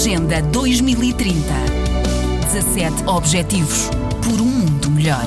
Agenda 2030. 17 Objetivos por um mundo melhor.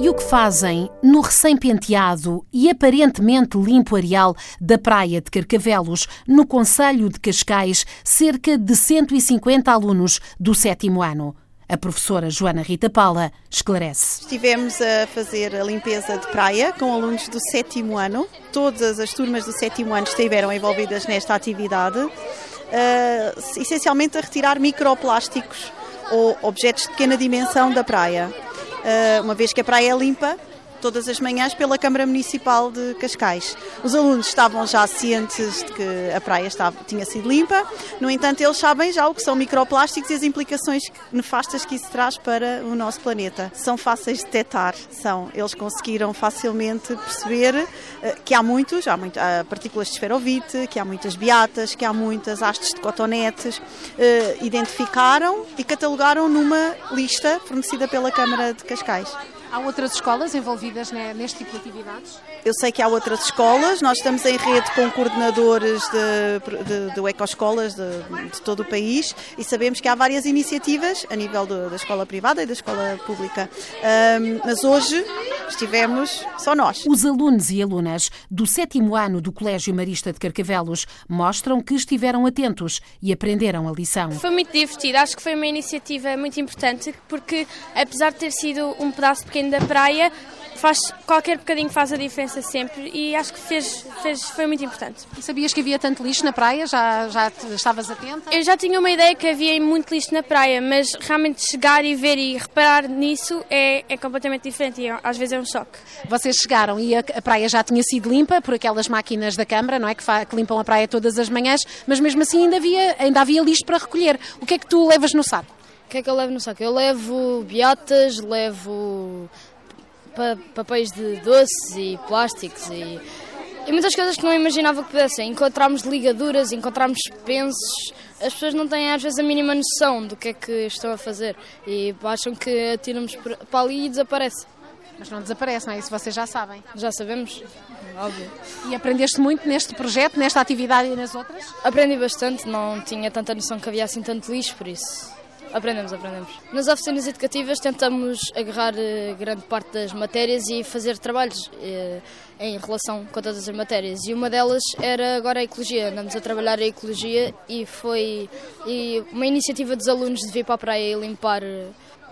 E o que fazem no recém-penteado e aparentemente limpo areal da Praia de Carcavelos, no Conselho de Cascais, cerca de 150 alunos do sétimo ano? A professora Joana Rita Paula esclarece. Estivemos a fazer a limpeza de praia com alunos do sétimo ano. Todas as turmas do sétimo ano estiveram envolvidas nesta atividade, uh, essencialmente a retirar microplásticos ou objetos de pequena dimensão da praia. Uh, uma vez que a praia é limpa, todas as manhãs pela Câmara Municipal de Cascais. Os alunos estavam já cientes de que a praia estava, tinha sido limpa, no entanto, eles sabem já o que são microplásticos e as implicações nefastas que isso traz para o nosso planeta. São fáceis de detectar, são. Eles conseguiram facilmente perceber uh, que há muitos, há, muito, há partículas de esferovite, que há muitas beatas, que há muitas hastes de cotonetes. Uh, identificaram e catalogaram numa lista fornecida pela Câmara de Cascais. Há outras escolas envolvidas neste tipo de atividades? Eu sei que há outras escolas, nós estamos em rede com coordenadores de, de, de ecoescolas de, de, todo o país e sabemos que há várias iniciativas a nível do, da escola privada e da escola pública. Um, mas hoje estivemos só nós. Os alunos e alunas do sétimo ano do Colégio Marista de Carcavelos mostram que estiveram atentos e aprenderam a lição. Foi muito divertido, acho que foi uma iniciativa muito importante porque, apesar de ter sido um pedaço pequeno da praia, faz qualquer bocadinho faz a diferença sempre e acho que fez, fez foi muito importante. E sabias que havia tanto lixo na praia? Já, já estavas atenta? Eu já tinha uma ideia que havia muito lixo na praia, mas realmente chegar e ver e reparar nisso é, é completamente diferente e às vezes é um choque. Vocês chegaram e a, a praia já tinha sido limpa por aquelas máquinas da Câmara, não é? Que, fa, que limpam a praia todas as manhãs, mas mesmo assim ainda havia, ainda havia lixo para recolher. O que é que tu levas no saco? O que é que eu levo no saco? Eu levo beatas, levo papéis de doces e plásticos e, e muitas coisas que não imaginava que pudessem. Encontramos ligaduras, encontramos pensos. As pessoas não têm às vezes a mínima noção do que é que estão a fazer e acham que atiramos para ali e desaparece. Mas não desaparece, não é? Isso vocês já sabem. Já sabemos, óbvio. E aprendeste muito neste projeto, nesta atividade e nas outras? Aprendi bastante, não tinha tanta noção que havia assim tanto lixo, por isso Aprendemos, aprendemos. Nas oficinas educativas tentamos agarrar eh, grande parte das matérias e fazer trabalhos eh, em relação com todas as matérias. E uma delas era agora a ecologia. Andamos a trabalhar a ecologia e foi uma iniciativa dos alunos de vir para a praia e limpar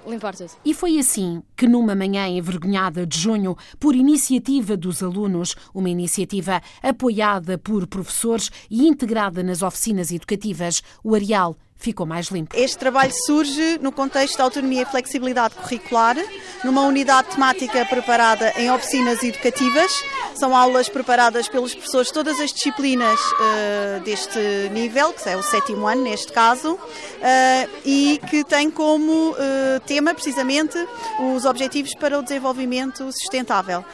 limpar tudo. E foi assim que, numa manhã envergonhada de junho, por iniciativa dos alunos, uma iniciativa apoiada por professores e integrada nas oficinas educativas, o Areal ficou mais limpo. Este trabalho surge no contexto da autonomia e flexibilidade curricular, numa unidade temática preparada em oficinas educativas. São aulas preparadas pelos professores de todas as disciplinas uh, deste nível, que é o sétimo ano neste caso, uh, e que tem como uh, tema precisamente os Objetivos para o Desenvolvimento Sustentável.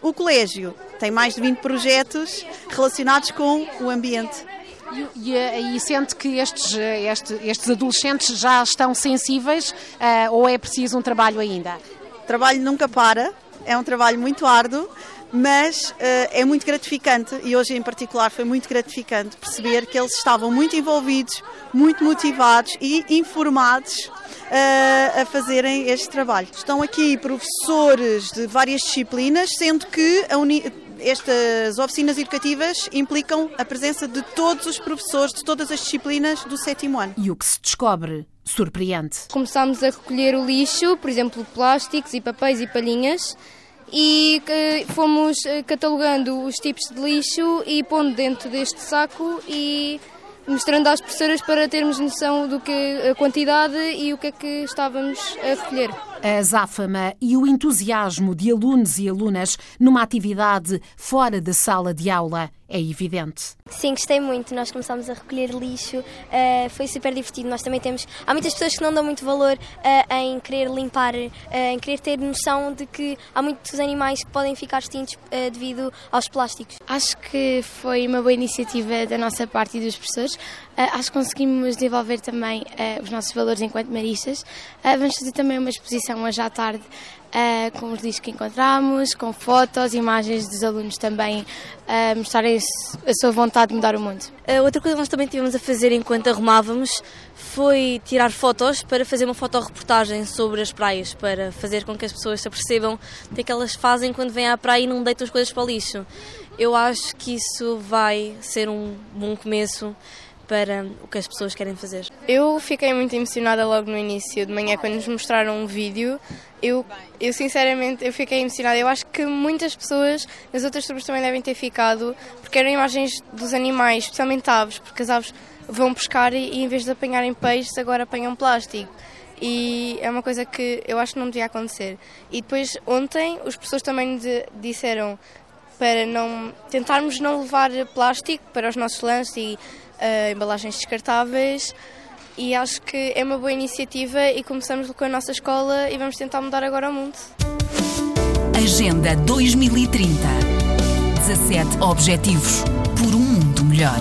O colégio tem mais de 20 projetos relacionados com o ambiente e, e, e, sente que estes, estes, estes, adolescentes já estão sensíveis uh, ou é preciso um trabalho ainda? O trabalho nunca para, é um trabalho muito árduo, mas uh, é muito gratificante e hoje em particular foi muito gratificante perceber que eles estavam muito envolvidos, muito motivados e informados uh, a fazerem este trabalho. Estão aqui professores de várias disciplinas, sendo que a uni estas oficinas educativas implicam a presença de todos os professores de todas as disciplinas do sétimo ano. E o que se descobre surpreende. Começámos a recolher o lixo, por exemplo, plásticos e papéis e palhinhas, e fomos eh, catalogando os tipos de lixo e pondo dentro deste saco e mostrando às professoras para termos noção do que a quantidade e o que é que estávamos a recolher. A azáfama e o entusiasmo de alunos e alunas numa atividade fora da sala de aula é evidente. Sim, gostei muito. Nós começámos a recolher lixo, uh, foi super divertido. Nós também temos. Há muitas pessoas que não dão muito valor uh, em querer limpar, uh, em querer ter noção de que há muitos animais que podem ficar extintos devido aos plásticos. Acho que foi uma boa iniciativa da nossa parte e dos professores. acho que conseguimos desenvolver também os nossos valores enquanto maristas. vamos fazer também uma exposição exposição hoje à tarde uh, com os lixos que encontramos, com fotos, imagens dos alunos também uh, mostrarem a sua vontade de mudar o mundo. Uh, outra coisa que nós também tivemos a fazer enquanto arrumávamos foi tirar fotos para fazer uma fotoreportagem sobre as praias, para fazer com que as pessoas se apercebam do que elas fazem quando vêm à praia e não deitam as coisas para o lixo. Eu acho que isso vai ser um bom começo para o que as pessoas querem fazer. Eu fiquei muito emocionada logo no início de manhã quando nos mostraram um vídeo. Eu, eu sinceramente eu fiquei emocionada. Eu acho que muitas pessoas nas outras turmas também devem ter ficado, porque eram imagens dos animais, especialmente aves, porque as aves vão pescar e, e em vez de apanharem peixes agora apanham plástico e é uma coisa que eu acho que não devia acontecer. E depois ontem os professores também nos disseram para não tentarmos não levar plástico para os nossos lanches e uh, embalagens descartáveis e acho que é uma boa iniciativa e começamos com a nossa escola e vamos tentar mudar agora o mundo. Agenda 2030 17 Objetivos por um mundo melhor.